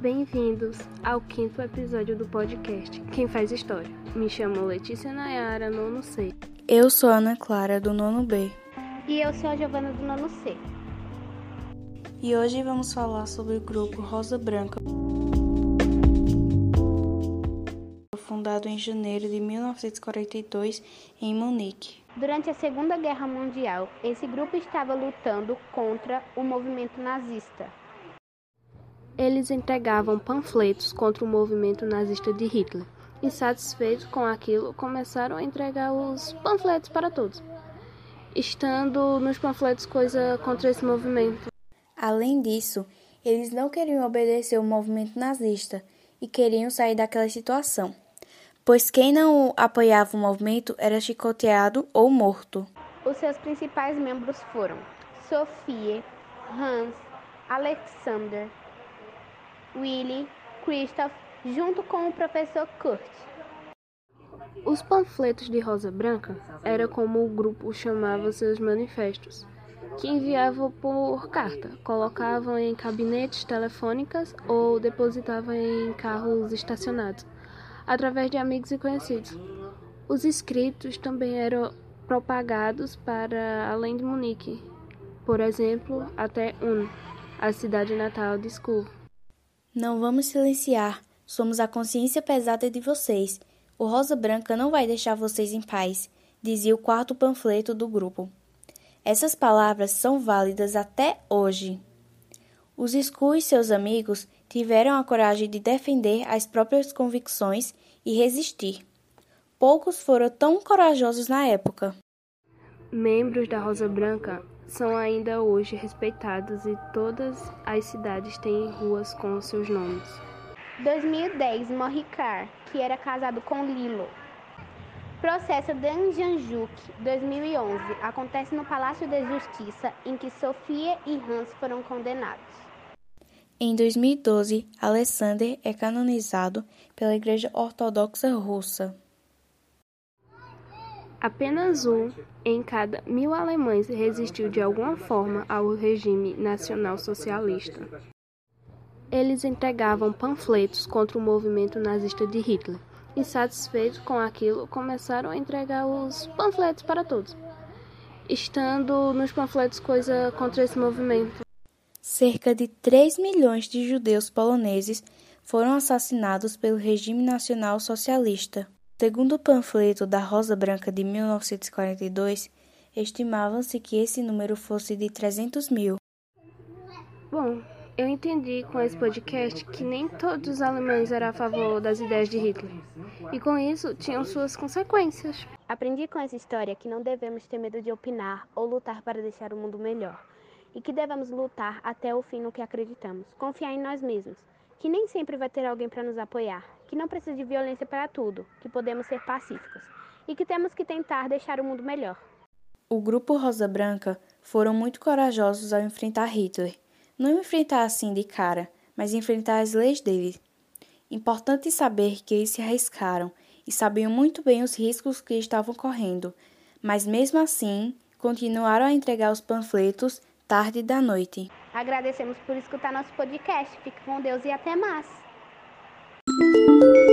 Bem-vindos ao quinto episódio do podcast Quem Faz História. Me chamo Letícia Nayara, nono C. Eu sou Ana Clara, do nono B. E eu sou a Giovana, do nono C. E hoje vamos falar sobre o grupo Rosa Branca, fundado em janeiro de 1942 em Munique. Durante a Segunda Guerra Mundial, esse grupo estava lutando contra o movimento nazista. Eles entregavam panfletos contra o movimento nazista de Hitler. Insatisfeitos com aquilo, começaram a entregar os panfletos para todos, estando nos panfletos coisa contra esse movimento. Além disso, eles não queriam obedecer o movimento nazista e queriam sair daquela situação, pois quem não apoiava o movimento era chicoteado ou morto. Os seus principais membros foram Sophie, Hans, Alexander, Willy, Christoph, junto com o professor Kurt. Os panfletos de Rosa Branca era como o grupo chamava seus manifestos, que enviavam por carta, colocavam em gabinetes telefônicas ou depositavam em carros estacionados, através de amigos e conhecidos. Os escritos também eram propagados para além de Munique, por exemplo, até Ulm, a cidade natal de Skull. Não vamos silenciar. Somos a consciência pesada de vocês. O Rosa Branca não vai deixar vocês em paz, dizia o quarto panfleto do grupo. Essas palavras são válidas até hoje. Os Skull e seus amigos tiveram a coragem de defender as próprias convicções e resistir. Poucos foram tão corajosos na época. Membros da Rosa Branca são ainda hoje respeitados e todas as cidades têm ruas com seus nomes. 2010 morre Car, que era casado com Lilo. Processo Danjanjuk 2011 acontece no Palácio da Justiça, em que Sofia e Hans foram condenados. Em 2012, Alexander é canonizado pela Igreja Ortodoxa Russa. Apenas um em cada mil alemães resistiu de alguma forma ao regime nacional-socialista. Eles entregavam panfletos contra o movimento nazista de Hitler. Insatisfeitos com aquilo, começaram a entregar os panfletos para todos, estando nos panfletos coisa contra esse movimento. Cerca de 3 milhões de judeus poloneses foram assassinados pelo regime nacional socialista. Segundo o panfleto da Rosa Branca de 1942, estimava-se que esse número fosse de 300 mil. Bom, eu entendi com esse podcast que nem todos os alemães eram a favor das ideias de Hitler. E com isso tinham suas consequências. Aprendi com essa história que não devemos ter medo de opinar ou lutar para deixar o mundo melhor. E que devemos lutar até o fim no que acreditamos. Confiar em nós mesmos. Que nem sempre vai ter alguém para nos apoiar que não precisa de violência para tudo, que podemos ser pacíficos e que temos que tentar deixar o mundo melhor. O grupo Rosa Branca foram muito corajosos ao enfrentar Hitler. Não enfrentar assim de cara, mas enfrentar as leis dele. Importante saber que eles se arriscaram e sabiam muito bem os riscos que estavam correndo, mas mesmo assim continuaram a entregar os panfletos tarde da noite. Agradecemos por escutar nosso podcast. Fique com Deus e até mais. You.